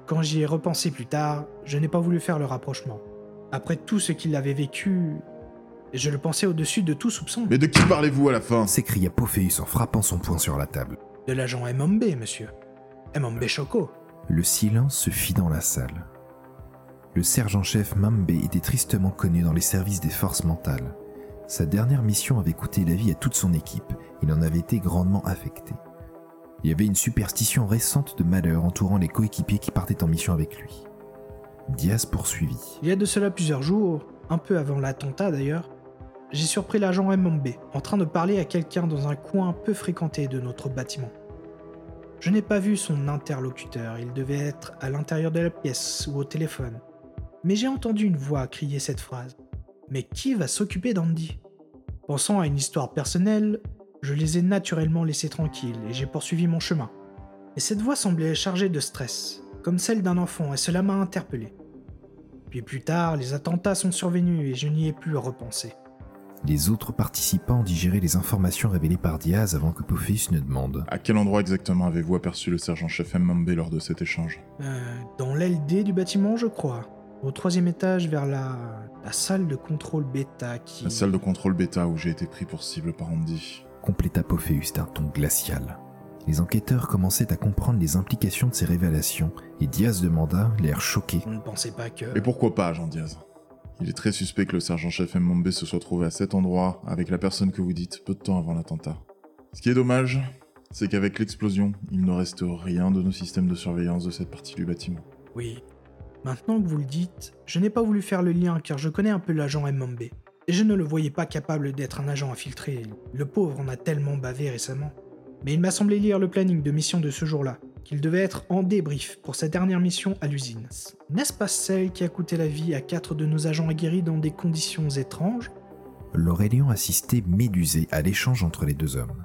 D: Quand j'y ai repensé plus tard, je n'ai pas voulu faire le rapprochement. Après tout ce qu'il avait vécu, je le pensais au-dessus de tout soupçon.
C: Mais de qui parlez-vous à la fin?
B: S'écria Pophéus en frappant son poing sur la table.
D: De l'agent Mmb, monsieur. Mmb Choco.
B: Le silence se fit dans la salle. Le sergent-chef Mambe était tristement connu dans les services des forces mentales. Sa dernière mission avait coûté la vie à toute son équipe. Il en avait été grandement affecté. Il y avait une superstition récente de malheur entourant les coéquipiers qui partaient en mission avec lui. Diaz poursuivit.
D: Il y a de cela plusieurs jours, un peu avant l'attentat d'ailleurs, j'ai surpris l'agent Mmb en train de parler à quelqu'un dans un coin peu fréquenté de notre bâtiment. Je n'ai pas vu son interlocuteur, il devait être à l'intérieur de la pièce ou au téléphone. Mais j'ai entendu une voix crier cette phrase. Mais qui va s'occuper d'Andy? Pensant à une histoire personnelle, je les ai naturellement laissés tranquilles et j'ai poursuivi mon chemin. Mais cette voix semblait chargée de stress, comme celle d'un enfant, et cela m'a interpellé. Puis plus tard, les attentats sont survenus et je n'y ai plus repensé.
B: Les autres participants digéraient les informations révélées par Diaz avant que Pophéus ne demande.
C: À quel endroit exactement avez-vous aperçu le sergent-chef Mmb lors de cet échange?
D: Euh, dans l'aile D du bâtiment, je crois. Au troisième étage, vers la, la salle de contrôle bêta qui...
C: La salle de contrôle bêta où j'ai été pris pour cible par Andy.
B: Compléta Pophéus d'un ton glacial. Les enquêteurs commençaient à comprendre les implications de ces révélations, et Diaz demanda, l'air choqué.
D: On ne pensait pas que...
C: Et pourquoi pas, Jean Diaz? Il est très suspect que le sergent-chef Mmb se soit trouvé à cet endroit avec la personne que vous dites peu de temps avant l'attentat. Ce qui est dommage, c'est qu'avec l'explosion, il ne reste rien de nos systèmes de surveillance de cette partie du bâtiment.
D: Oui. Maintenant que vous le dites, je n'ai pas voulu faire le lien car je connais un peu l'agent Mmb. Et je ne le voyais pas capable d'être un agent infiltré. Le pauvre en a tellement bavé récemment. Mais il m'a semblé lire le planning de mission de ce jour-là, qu'il devait être en débrief pour sa dernière mission à l'usine. N'est-ce pas celle qui a coûté la vie à quatre de nos agents aguerris dans des conditions étranges?
B: L'Aurélien assistait médusé à l'échange entre les deux hommes.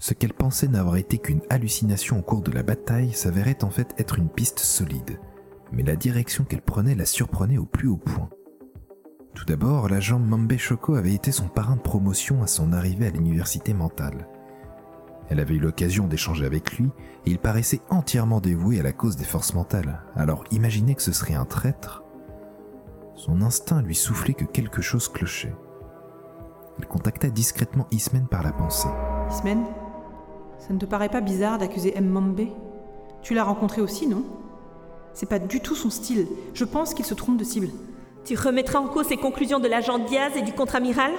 B: Ce qu'elle pensait n'avoir été qu'une hallucination au cours de la bataille s'avérait en fait être une piste solide, mais la direction qu'elle prenait la surprenait au plus haut point. Tout d'abord, l'agent Mambe Choco avait été son parrain de promotion à son arrivée à l'université mentale. Elle avait eu l'occasion d'échanger avec lui et il paraissait entièrement dévoué à la cause des forces mentales. Alors imaginez que ce serait un traître. Son instinct lui soufflait que quelque chose clochait. Il contacta discrètement Ismen par la pensée.
F: Ismen Ça ne te paraît pas bizarre d'accuser M. Mambe? Tu l'as rencontré aussi, non? C'est pas du tout son style. Je pense qu'il se trompe de cible.
G: Tu remettras en cause ces conclusions de l'agent Diaz et du contre-amiral?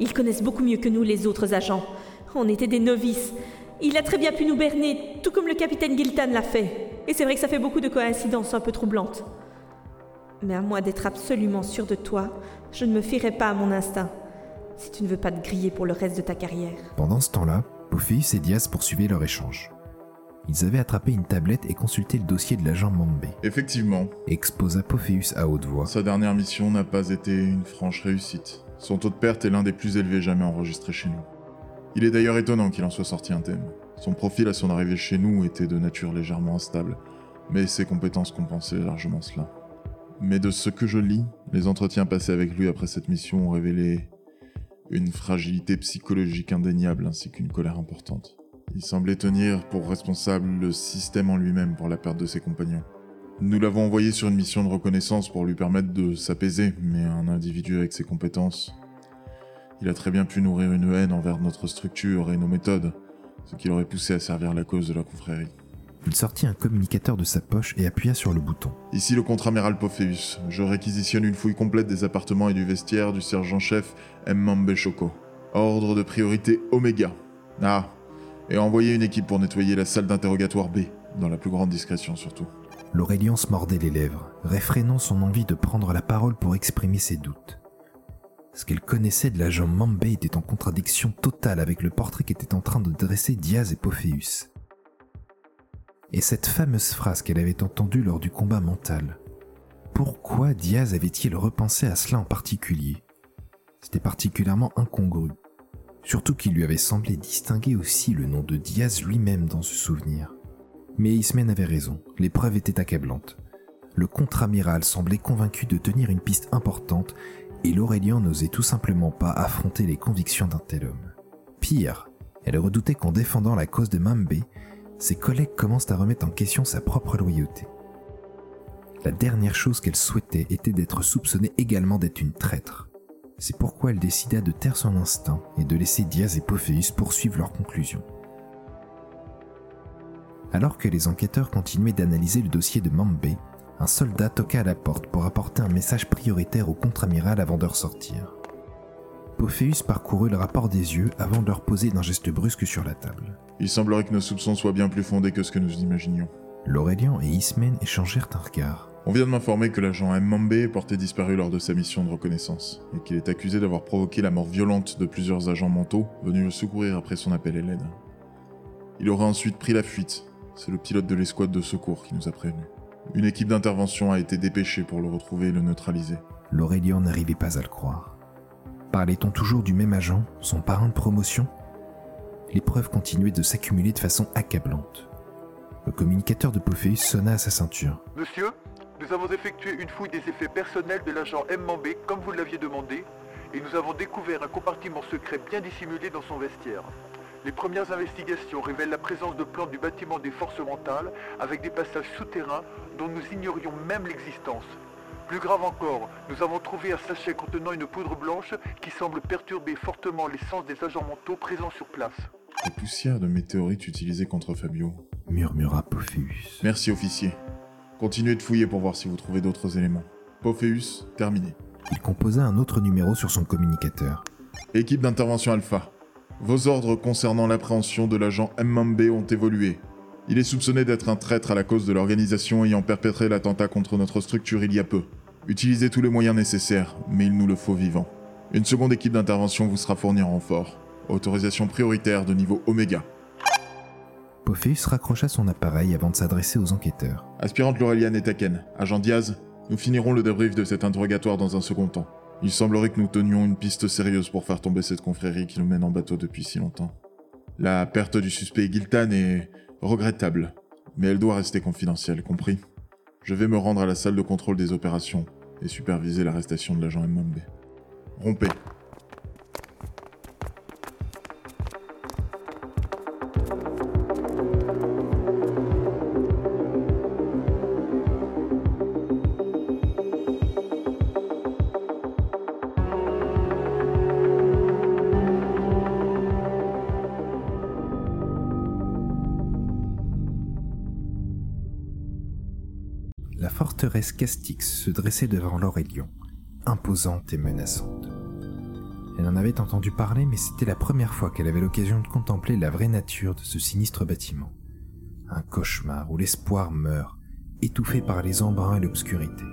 G: Ils connaissent beaucoup mieux que nous les autres agents. On était des novices. Il a très bien pu nous berner, tout comme le capitaine Giltan l'a fait. Et c'est vrai que ça fait beaucoup de coïncidences un peu troublantes. Mais à moi d'être absolument sûr de toi, je ne me fierai pas à mon instinct. Si tu ne veux pas te griller pour le reste de ta carrière.
B: Pendant ce temps-là, Pophéus et Diaz poursuivaient leur échange. Ils avaient attrapé une tablette et consulté le dossier de l'agent Mambe.
C: Effectivement,
B: Exposa Pophéus à haute voix.
C: sa dernière mission n'a pas été une franche réussite. Son taux de perte est l'un des plus élevés jamais enregistrés chez nous. Il est d'ailleurs étonnant qu'il en soit sorti un thème. Son profil à son arrivée chez nous était de nature légèrement instable, mais ses compétences compensaient largement cela. Mais de ce que je lis, les entretiens passés avec lui après cette mission ont révélé une fragilité psychologique indéniable ainsi qu'une colère importante. Il semblait tenir pour responsable le système en lui-même pour la perte de ses compagnons. Nous l'avons envoyé sur une mission de reconnaissance pour lui permettre de s'apaiser, mais un individu avec ses compétences, il a très bien pu nourrir une haine envers notre structure et nos méthodes, ce qui l'aurait poussé à servir la cause de la confrérie.
B: Il sortit un communicateur de sa poche et appuya sur le bouton.
C: Ici le contre-amiral Pophéus. Je réquisitionne une fouille complète des appartements et du vestiaire du sergent-chef M. Mambe Choco. Ordre de priorité Oméga. Ah, et envoyer une équipe pour nettoyer la salle d'interrogatoire B, dans la plus grande discrétion surtout.
B: L'Aurélien se mordait les lèvres, réfrénant son envie de prendre la parole pour exprimer ses doutes. Ce qu'elle connaissait de l'agent Mambe était en contradiction totale avec le portrait qu'étaient en train de dresser Diaz et Pophéus. Et cette fameuse phrase qu'elle avait entendue lors du combat mental. Pourquoi Diaz avait-il repensé à cela en particulier? C'était particulièrement incongru. Surtout qu'il lui avait semblé distinguer aussi le nom de Diaz lui-même dans ce souvenir. Mais Ismen avait raison, les preuves étaient accablantes. Le contre-amiral semblait convaincu de tenir une piste importante et l'Aurélien n'osait tout simplement pas affronter les convictions d'un tel homme. Pire, elle redoutait qu'en défendant la cause de Mambe, ses collègues commencent à remettre en question sa propre loyauté. La dernière chose qu'elle souhaitait était d'être soupçonnée également d'être une traître. C'est pourquoi elle décida de taire son instinct et de laisser Diaz et Pophéus poursuivre leurs conclusions. Alors que les enquêteurs continuaient d'analyser le dossier de Mambe, un soldat toqua à la porte pour apporter un message prioritaire au contre-amiral avant de ressortir. Pophéus parcourut le rapport des yeux avant de leur poser d'un geste brusque sur la table.
C: Il semblerait que nos soupçons soient bien plus fondés que ce que nous imaginions.
B: L'Aurélien et Ismen échangèrent un regard.
C: On vient de m'informer que l'agent M. Mambe est porté disparu lors de sa mission de reconnaissance, et qu'il est accusé d'avoir provoqué la mort violente de plusieurs agents mentaux venus le secourir après son appel à l'aide. Il aurait ensuite pris la fuite. C'est le pilote de l'escouade de secours qui nous a prévenus. Une équipe d'intervention a été dépêchée pour le retrouver et le neutraliser.
B: L'Aurélien n'arrivait pas à le croire. Parlait-on toujours du même agent, son parrain de promotion? Les preuves continuaient de s'accumuler de façon accablante. Le communicateur de Pophéus sonna à sa ceinture.
J: Monsieur, nous avons effectué une fouille des effets personnels de l'agent M. Mambé comme vous l'aviez demandé, et nous avons découvert un compartiment secret bien dissimulé dans son vestiaire. Les premières investigations révèlent la présence de plans du bâtiment des forces mentales avec des passages souterrains dont nous ignorions même l'existence. Plus grave encore, nous avons trouvé un sachet contenant une poudre blanche qui semble perturber fortement les sens des agents mentaux présents sur place.
C: La poussière de météorite utilisée contre Fabio.
B: murmura Pophéus.
C: Merci, officier. Continuez de fouiller pour voir si vous trouvez d'autres éléments. Pophéus, terminé.
B: Il composa un autre numéro sur son communicateur.
C: Équipe d'intervention Alpha. Vos ordres concernant l'appréhension de l'agent Mmambe ont évolué. Il est soupçonné d'être un traître à la cause de l'organisation ayant perpétré l'attentat contre notre structure il y a peu. Utilisez tous les moyens nécessaires, mais il nous le faut vivant. Une seconde équipe d'intervention vous sera fournie en renfort. Autorisation prioritaire de niveau Oméga.
B: Pophéus raccrocha son appareil avant de s'adresser aux enquêteurs.
C: Aspirante Laureliane et Taken, agent Diaz, nous finirons le débrief de cet interrogatoire dans un second temps. Il semblerait que nous tenions une piste sérieuse pour faire tomber cette confrérie qui nous mène en bateau depuis si longtemps. La perte du suspect Giltan est regrettable, mais elle doit rester confidentielle, compris? Je vais me rendre à la salle de contrôle des opérations et superviser l'arrestation de l'agent Mbembe. Rompez.
B: Castix se dressait devant l'Aurélien, imposante et menaçante. Elle en avait entendu parler, mais c'était la première fois qu'elle avait l'occasion de contempler la vraie nature de ce sinistre bâtiment. Un cauchemar où l'espoir meurt, étouffé par les embruns et l'obscurité.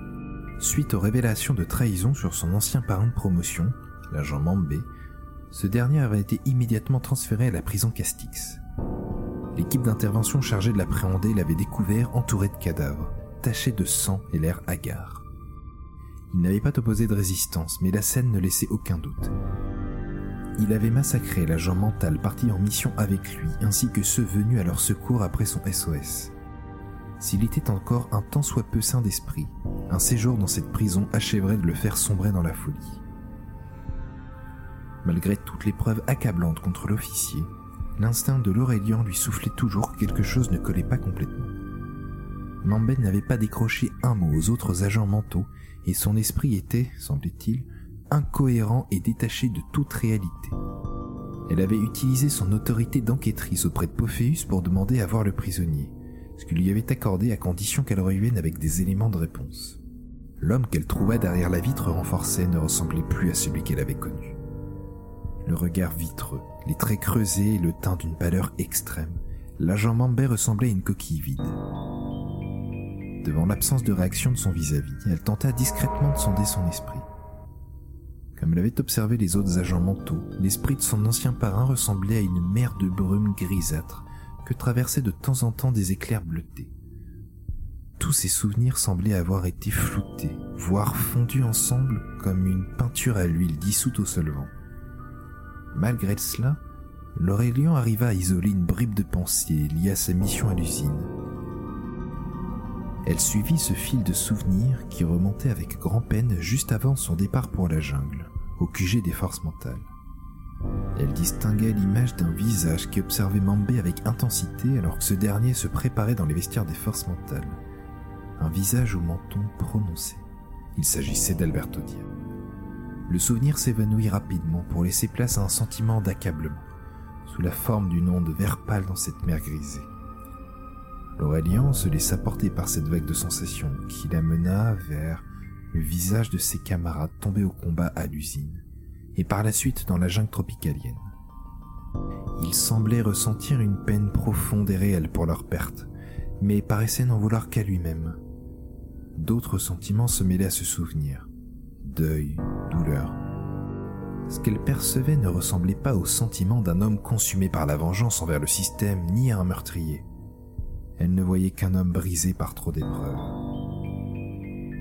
B: Suite aux révélations de trahison sur son ancien parrain de promotion, l'agent Mambé, ce dernier avait été immédiatement transféré à la prison Castix. L'équipe d'intervention chargée de l'appréhender l'avait découvert entouré de cadavres, taché de sang et l'air hagard. Il n'avait pas opposé de résistance, mais la scène ne laissait aucun doute. Il avait massacré l'agent mental parti en mission avec lui, ainsi que ceux venus à leur secours après son SOS. S'il était encore un tant soit peu sain d'esprit, un séjour dans cette prison achèverait de le faire sombrer dans la folie. Malgré toutes les preuves accablantes contre l'officier, L'instinct de l'Aurélien lui soufflait toujours que quelque chose ne collait pas complètement. Mambé n'avait pas décroché un mot aux autres agents mentaux et son esprit était, semblait-il, incohérent et détaché de toute réalité. Elle avait utilisé son autorité d'enquêtrice auprès de Pophéus pour demander à voir le prisonnier, ce qu'il lui avait accordé à condition qu'elle revienne avec des éléments de réponse. L'homme qu'elle trouva derrière la vitre renforcée ne ressemblait plus à celui qu'elle avait connu. Le regard vitreux, les traits creusés et le teint d'une pâleur extrême, l'agent Mambé ressemblait à une coquille vide. Devant l'absence de réaction de son vis-à-vis, elle tenta discrètement de sonder son esprit. Comme avait observé les autres agents mentaux, l'esprit de son ancien parrain ressemblait à une mer de brume grisâtre que traversaient de temps en temps des éclairs bleutés. Tous ces souvenirs semblaient avoir été floutés, voire fondus ensemble comme une peinture à l'huile dissoute au solvant. Malgré cela, l'Aurélien arriva à isoler une bribe de pensée liée à sa mission à l'usine. Elle suivit ce fil de souvenirs qui remontait avec grand-peine juste avant son départ pour la jungle, au QG des forces mentales. Elle distinguait l'image d'un visage qui observait Mambé avec intensité alors que ce dernier se préparait dans les vestiaires des forces mentales. Un visage au menton prononcé. Il s'agissait d'Alberto Dia. Le souvenir s'évanouit rapidement pour laisser place à un sentiment d'accablement, sous la forme d'une onde vert pâle dans cette mer grisée. L'Aurélien se laissa porter par cette vague de sensations qui l'amena vers le visage de ses camarades tombés au combat à l'usine, et par la suite dans la jungle tropicalienne. Il semblait ressentir une peine profonde et réelle pour leur perte, mais paraissait n'en vouloir qu'à lui-même. D'autres sentiments se mêlaient à ce souvenir. Deuil, douleur. Ce qu'elle percevait ne ressemblait pas aux sentiments d'un homme consumé par la vengeance envers le système, ni à un meurtrier. Elle ne voyait qu'un homme brisé par trop d'épreuves.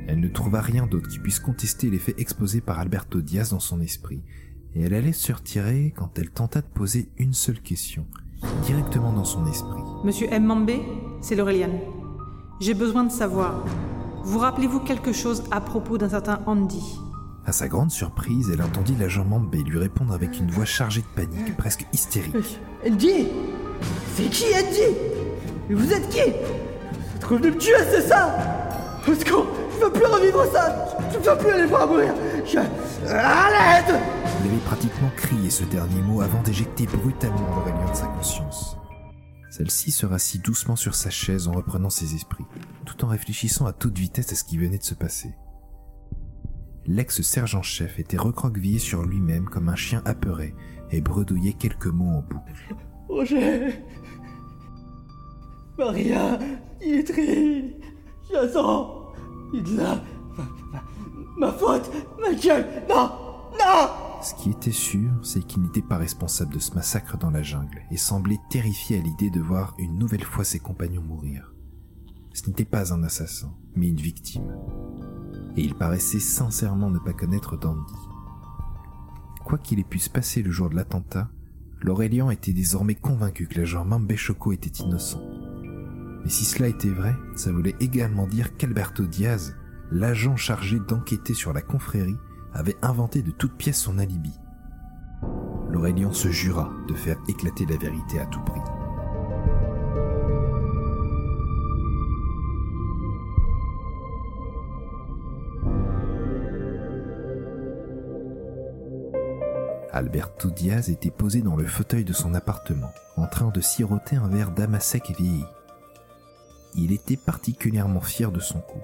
B: Elle ne trouva rien d'autre qui puisse contester l'effet exposé par Alberto Diaz dans son esprit, et elle allait se retirer quand elle tenta de poser une seule question, directement dans son esprit.
F: Monsieur M. Mambé, c'est l'Aurélien. J'ai besoin de savoir. Vous rappelez-vous quelque chose à propos d'un certain Andy?
B: À sa grande surprise, elle entendit l'agent Mambé lui répondre avec une voix chargée de panique, presque hystérique.
K: Andy C'est qui Andy Mais vous êtes qui? Vous êtes revenu me tuer, c'est ça? Au secours Je veux plus revivre ça Je ne veux plus aller voir mourir Je... À l'aide
B: Il avait pratiquement crié ce dernier mot avant d'éjecter brutalement l'Aurélien de sa conscience. Celle-ci se rassit doucement sur sa chaise en reprenant ses esprits, tout en réfléchissant à toute vitesse à ce qui venait de se passer. L'ex-sergent-chef était recroquevillé sur lui-même comme un chien apeuré et bredouillait quelques mots en boucle.
K: Roger Maria Dimitri Jason Idla ma, ma, faute Ma gueule Non Non
B: Ce qui était sûr, c'est qu'il n'était pas responsable de ce massacre dans la jungle et semblait terrifié à l'idée de voir une nouvelle fois ses compagnons mourir. Ce n'était pas un assassin, mais une victime. Et il paraissait sincèrement ne pas connaître Dandy. Quoi qu'il ait pu se passer le jour de l'attentat, l'Aurélien était désormais convaincu que l'agent Mambé Choco était innocent. Mais si cela était vrai, ça voulait également dire qu'Alberto Diaz, l'agent chargé d'enquêter sur la confrérie, avait inventé de toutes pièces son alibi. L'Aurélien se jura de faire éclater la vérité à tout prix. Alberto Diaz était posé dans le fauteuil de son appartement, en train de siroter un verre d'amasec vieilli. Il était particulièrement fier de son coup.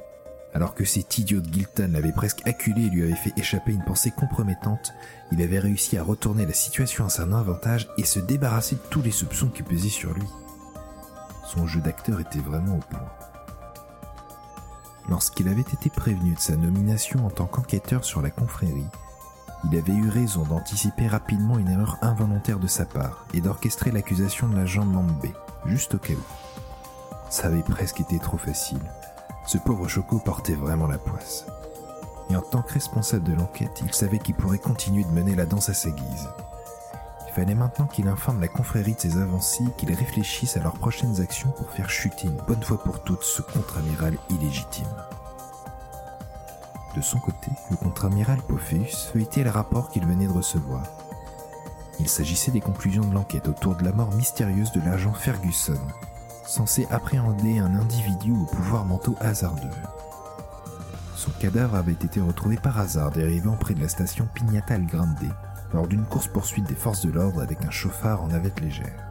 B: Alors que cet idiot de l'avait presque acculé et lui avait fait échapper une pensée compromettante, il avait réussi à retourner la situation à son avantage et se débarrasser de tous les soupçons qui pesaient sur lui. Son jeu d'acteur était vraiment au point. Lorsqu'il avait été prévenu de sa nomination en tant qu'enquêteur sur la confrérie, il avait eu raison d'anticiper rapidement une erreur involontaire de sa part et d'orchestrer l'accusation de l'agent Mambé, juste au cas où. Ça avait presque été trop facile. Ce pauvre Choco portait vraiment la poisse. Et en tant que responsable de l'enquête, il savait qu'il pourrait continuer de mener la danse à sa guise. Il fallait maintenant qu'il informe la confrérie de ses avancées et qu'il réfléchisse à leurs prochaines actions pour faire chuter une bonne fois pour toutes ce contre-amiral illégitime. De son côté, le contre-amiral Pophéus feuilletait le rapport qu'il venait de recevoir. Il s'agissait des conclusions de l'enquête autour de la mort mystérieuse de l'agent Ferguson, censé appréhender un individu aux pouvoirs mentaux hasardeux. Son cadavre avait été retrouvé par hasard dérivant près de la station Pignata El Grande lors d'une course-poursuite des forces de l'ordre avec un chauffard en navette légère.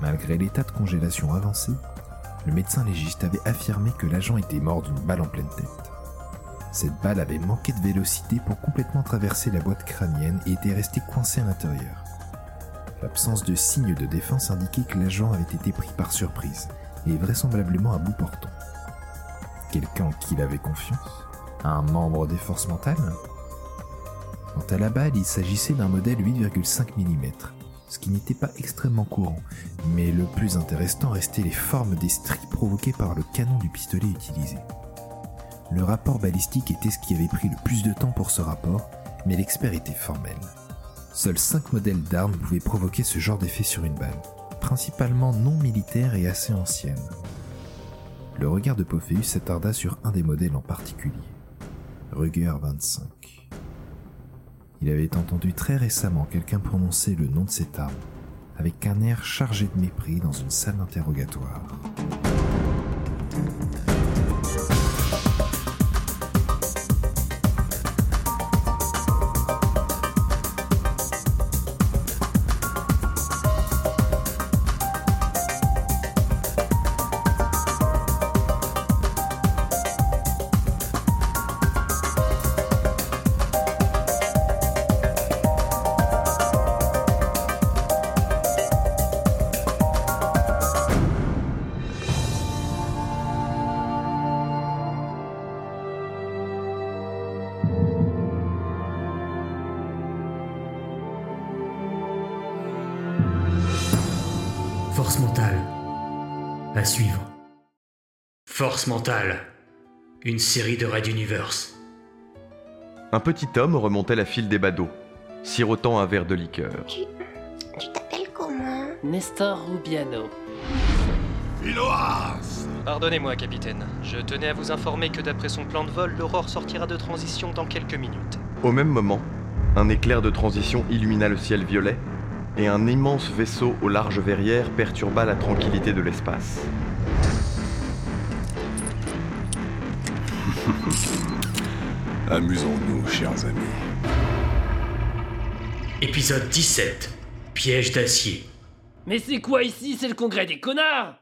B: Malgré l'état de congélation avancé, le médecin légiste avait affirmé que l'agent était mort d'une balle en pleine tête. Cette balle avait manqué de vélocité pour complètement traverser la boîte crânienne et était restée coincée à l'intérieur. L'absence de signes de défense indiquait que l'agent avait été pris par surprise et vraisemblablement à bout portant. Quelqu'un en qui il avait confiance? Un membre des forces mentales? Quant à la balle, il s'agissait d'un modèle 8,5 mm, ce qui n'était pas extrêmement courant, mais le plus intéressant restait les formes des stries provoquées par le canon du pistolet utilisé. Le rapport balistique était ce qui avait pris le plus de temps pour ce rapport, mais l'expert était formel. Seuls 5 modèles d'armes pouvaient provoquer ce genre d'effet sur une balle, principalement non militaires et assez anciennes. Le regard de Pophéus s'attarda sur un des modèles en particulier, Ruger 25. Il avait entendu très récemment quelqu'un prononcer le nom de cette arme, avec un air chargé de mépris dans une salle d'interrogatoire.
A: Force mentale. Une série de Red Universe.
L: Un petit homme remontait la file des badauds, sirotant un verre de liqueur.
M: Tu t'appelles comment?
N: Nestor Rubiano.
O: Philoas
N: Pardonnez-moi, capitaine. Je tenais à vous informer que d'après son plan de vol, l'aurore sortira de transition dans quelques minutes.
L: Au même moment, un éclair de transition illumina le ciel violet et un immense vaisseau aux larges verrières perturba la tranquillité de l'espace.
O: Amusons-nous, chers amis.
A: Épisode 17. Piège d'acier.
N: Mais c'est quoi ici? C'est le congrès des connards